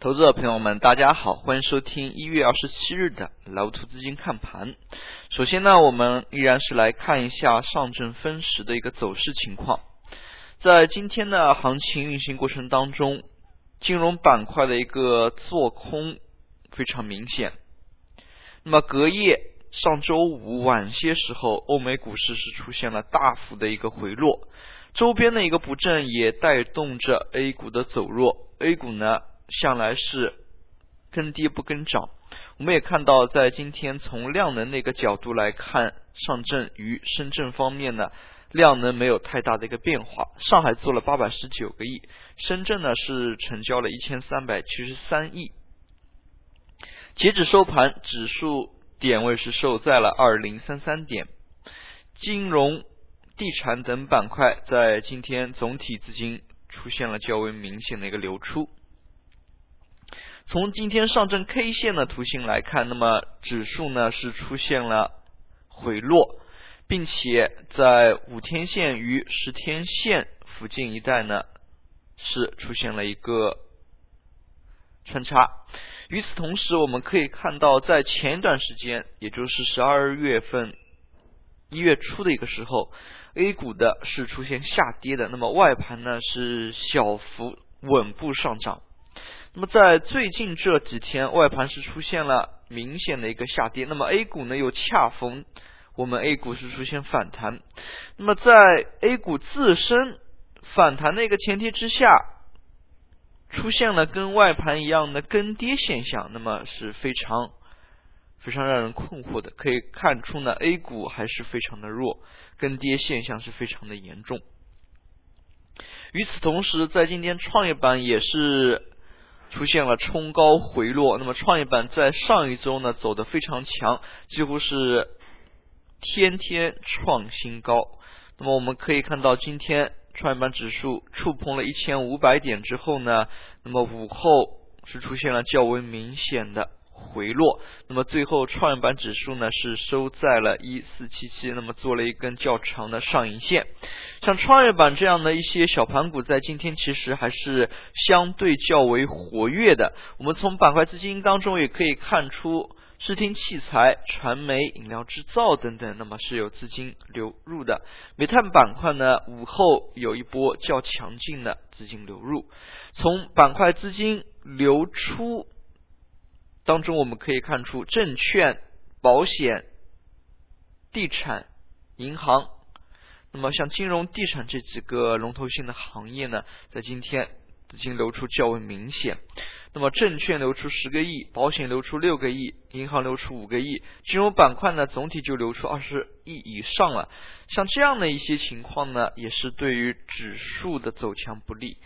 投资者朋友们，大家好，欢迎收听一月二十七日的老图资金看盘。首先呢，我们依然是来看一下上证分时的一个走势情况。在今天的行情运行过程当中，金融板块的一个做空非常明显。那么隔夜上周五晚些时候，欧美股市是出现了大幅的一个回落，周边的一个不振也带动着 A 股的走弱。A 股呢？向来是跟跌不跟涨，我们也看到，在今天从量能那个角度来看，上证与深圳方面呢，量能没有太大的一个变化。上海做了八百十九个亿，深圳呢是成交了一千三百七十三亿。截止收盘，指数点位是收在了二零三三点。金融、地产等板块在今天总体资金出现了较为明显的一个流出。从今天上证 K 线的图形来看，那么指数呢是出现了回落，并且在五天线与十天线附近一带呢是出现了一个穿插。与此同时，我们可以看到，在前一段时间，也就是十二月份一月初的一个时候，A 股的是出现下跌的，那么外盘呢是小幅稳步上涨。那么在最近这几天，外盘是出现了明显的一个下跌。那么 A 股呢，又恰逢我们 A 股是出现反弹。那么在 A 股自身反弹的一个前提之下，出现了跟外盘一样的跟跌现象，那么是非常非常让人困惑的。可以看出呢，A 股还是非常的弱，跟跌现象是非常的严重。与此同时，在今天创业板也是。出现了冲高回落，那么创业板在上一周呢走得非常强，几乎是天天创新高。那么我们可以看到，今天创业板指数触碰了一千五百点之后呢，那么午后是出现了较为明显的。回落，那么最后创业板指数呢是收在了一四七七，那么做了一根较长的上影线。像创业板这样的一些小盘股，在今天其实还是相对较为活跃的。我们从板块资金当中也可以看出，视听器材、传媒、饮料制造等等，那么是有资金流入的。煤炭板块呢，午后有一波较强劲的资金流入。从板块资金流出。当中我们可以看出，证券、保险、地产、银行，那么像金融、地产这几个龙头性的行业呢，在今天资金流出较为明显。那么证券流出十个亿，保险流出六个亿，银行流出五个亿，金融板块呢总体就流出二十亿以上了。像这样的一些情况呢，也是对于指数的走强不利。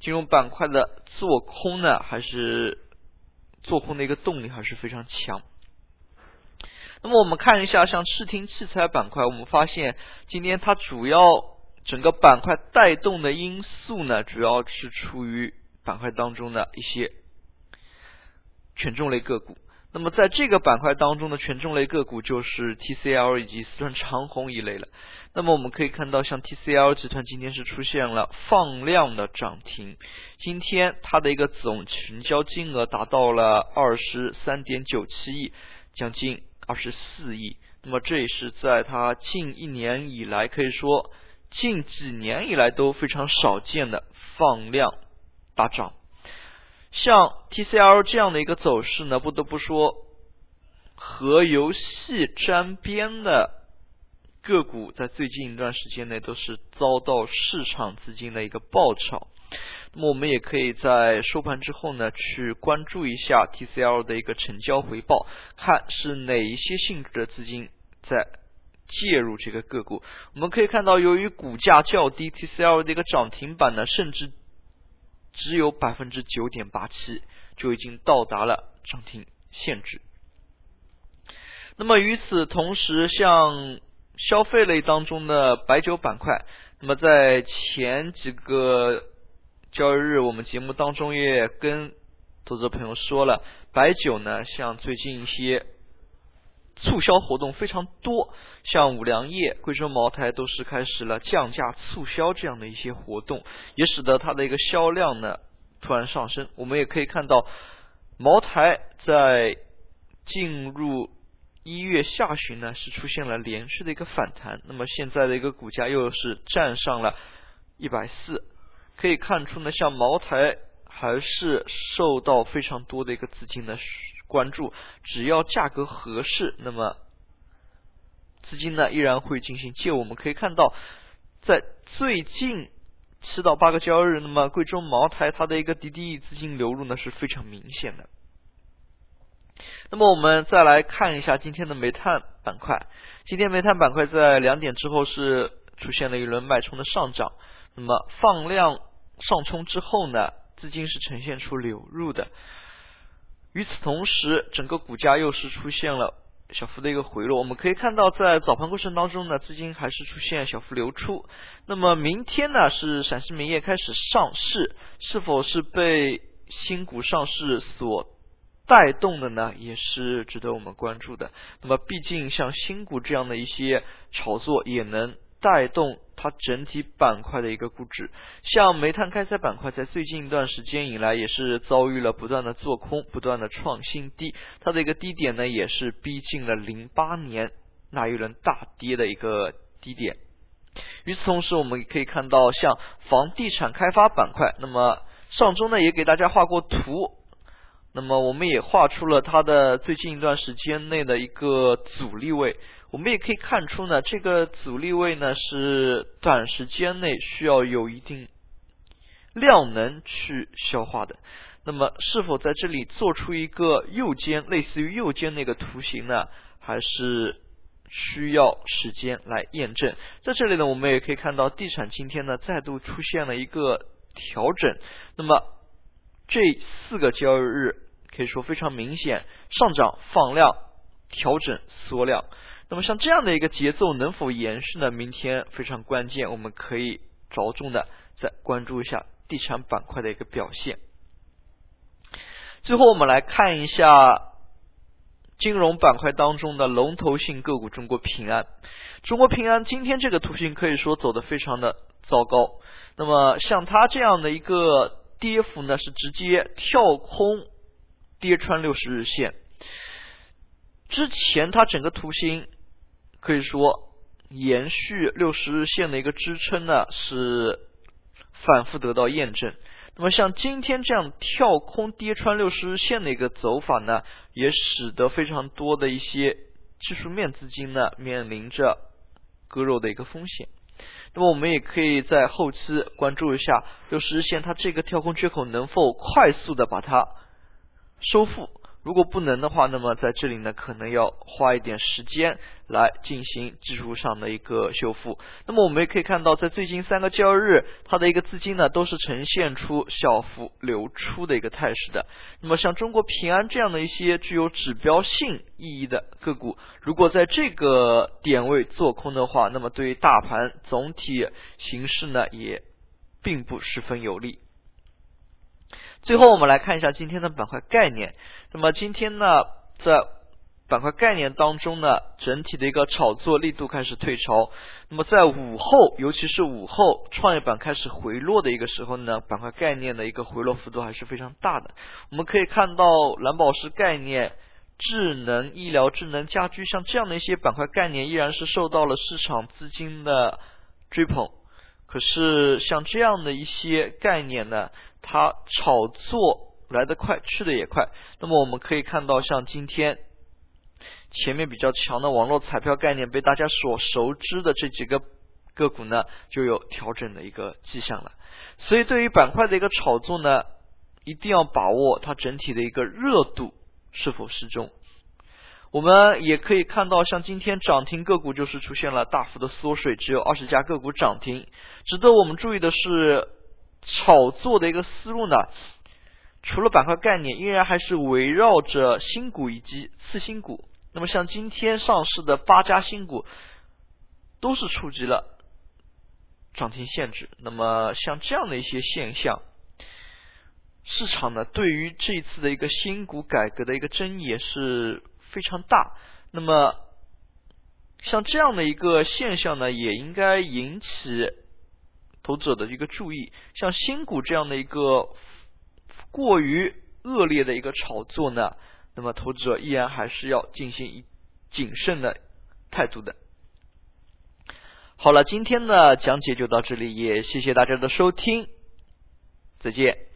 金融板块的做空呢，还是。做空的一个动力还是非常强。那么我们看一下，像视听器材板块，我们发现今天它主要整个板块带动的因素呢，主要是出于板块当中的一些权重类个股。那么在这个板块当中的权重类个股就是 TCL 以及四川长虹一类了。那么我们可以看到，像 TCL 集团今天是出现了放量的涨停，今天它的一个总成交金额达到了二十三点九七亿，将近二十四亿。那么这也是在它近一年以来，可以说近几年以来都非常少见的放量大涨。像 TCL 这样的一个走势呢，不得不说和游戏沾边的。个股在最近一段时间内都是遭到市场资金的一个爆炒，那么我们也可以在收盘之后呢，去关注一下 TCL 的一个成交回报，看是哪一些性质的资金在介入这个个股。我们可以看到，由于股价较低，TCL 的一个涨停板呢，甚至只有百分之九点八七就已经到达了涨停限制。那么与此同时，像消费类当中的白酒板块，那么在前几个交易日，我们节目当中也跟投资朋友说了，白酒呢，像最近一些促销活动非常多，像五粮液、贵州茅台都是开始了降价促销这样的一些活动，也使得它的一个销量呢突然上升。我们也可以看到，茅台在进入一月下旬呢，是出现了连续的一个反弹。那么现在的一个股价又是站上了一百四，可以看出呢，像茅台还是受到非常多的一个资金的关注。只要价格合适，那么资金呢依然会进行借。我们可以看到，在最近。七到八个交易日，那么贵州茅台它的一个滴滴资金流入呢是非常明显的。那么我们再来看一下今天的煤炭板块，今天煤炭板块在两点之后是出现了一轮脉冲的上涨，那么放量上冲之后呢，资金是呈现出流入的。与此同时，整个股价又是出现了。小幅的一个回落，我们可以看到，在早盘过程当中呢，资金还是出现小幅流出。那么明天呢，是陕西煤业开始上市，是否是被新股上市所带动的呢？也是值得我们关注的。那么，毕竟像新股这样的一些炒作，也能带动。它整体板块的一个估值，像煤炭开采板块，在最近一段时间以来，也是遭遇了不断的做空，不断的创新低，它的一个低点呢，也是逼近了零八年那一轮大跌的一个低点。与此同时，我们可以看到，像房地产开发板块，那么上周呢，也给大家画过图，那么我们也画出了它的最近一段时间内的一个阻力位。我们也可以看出呢，这个阻力位呢是短时间内需要有一定量能去消化的。那么，是否在这里做出一个右肩，类似于右肩那个图形呢？还是需要时间来验证？在这里呢，我们也可以看到，地产今天呢再度出现了一个调整。那么，这四个交易日可以说非常明显，上涨放量，调整缩量。那么像这样的一个节奏能否延续呢？明天非常关键，我们可以着重的再关注一下地产板块的一个表现。最后我们来看一下金融板块当中的龙头性个股中国平安。中国平安今天这个图形可以说走的非常的糟糕。那么像它这样的一个跌幅呢，是直接跳空跌穿六十日线。之前它整个图形。可以说，延续六十日线的一个支撑呢，是反复得到验证。那么像今天这样跳空跌穿六十日线的一个走法呢，也使得非常多的一些技术面资金呢面临着割肉的一个风险。那么我们也可以在后期关注一下六十日线，它这个跳空缺口能否快速的把它收复。如果不能的话，那么在这里呢，可能要花一点时间来进行技术上的一个修复。那么我们也可以看到，在最近三个交易日，它的一个资金呢，都是呈现出小幅流出的一个态势的。那么像中国平安这样的一些具有指标性意义的个股，如果在这个点位做空的话，那么对于大盘总体形势呢，也并不十分有利。最后，我们来看一下今天的板块概念。那么今天呢，在板块概念当中呢，整体的一个炒作力度开始退潮。那么在午后，尤其是午后，创业板开始回落的一个时候呢，板块概念的一个回落幅度还是非常大的。我们可以看到蓝宝石概念、智能医疗、智能家居，像这样的一些板块概念，依然是受到了市场资金的追捧。可是像这样的一些概念呢，它炒作来得快，去的也快。那么我们可以看到，像今天前面比较强的网络彩票概念被大家所熟知的这几个个股呢，就有调整的一个迹象了。所以对于板块的一个炒作呢，一定要把握它整体的一个热度是否适中。我们也可以看到，像今天涨停个股就是出现了大幅的缩水，只有二十家个股涨停。值得我们注意的是，炒作的一个思路呢，除了板块概念，依然还是围绕着新股以及次新股。那么像今天上市的八家新股，都是触及了涨停限制。那么像这样的一些现象，市场呢对于这次的一个新股改革的一个争议也是。非常大，那么像这样的一个现象呢，也应该引起投资者的一个注意。像新股这样的一个过于恶劣的一个炒作呢，那么投资者依然还是要进行一谨慎的态度的。好了，今天的讲解就到这里，也谢谢大家的收听，再见。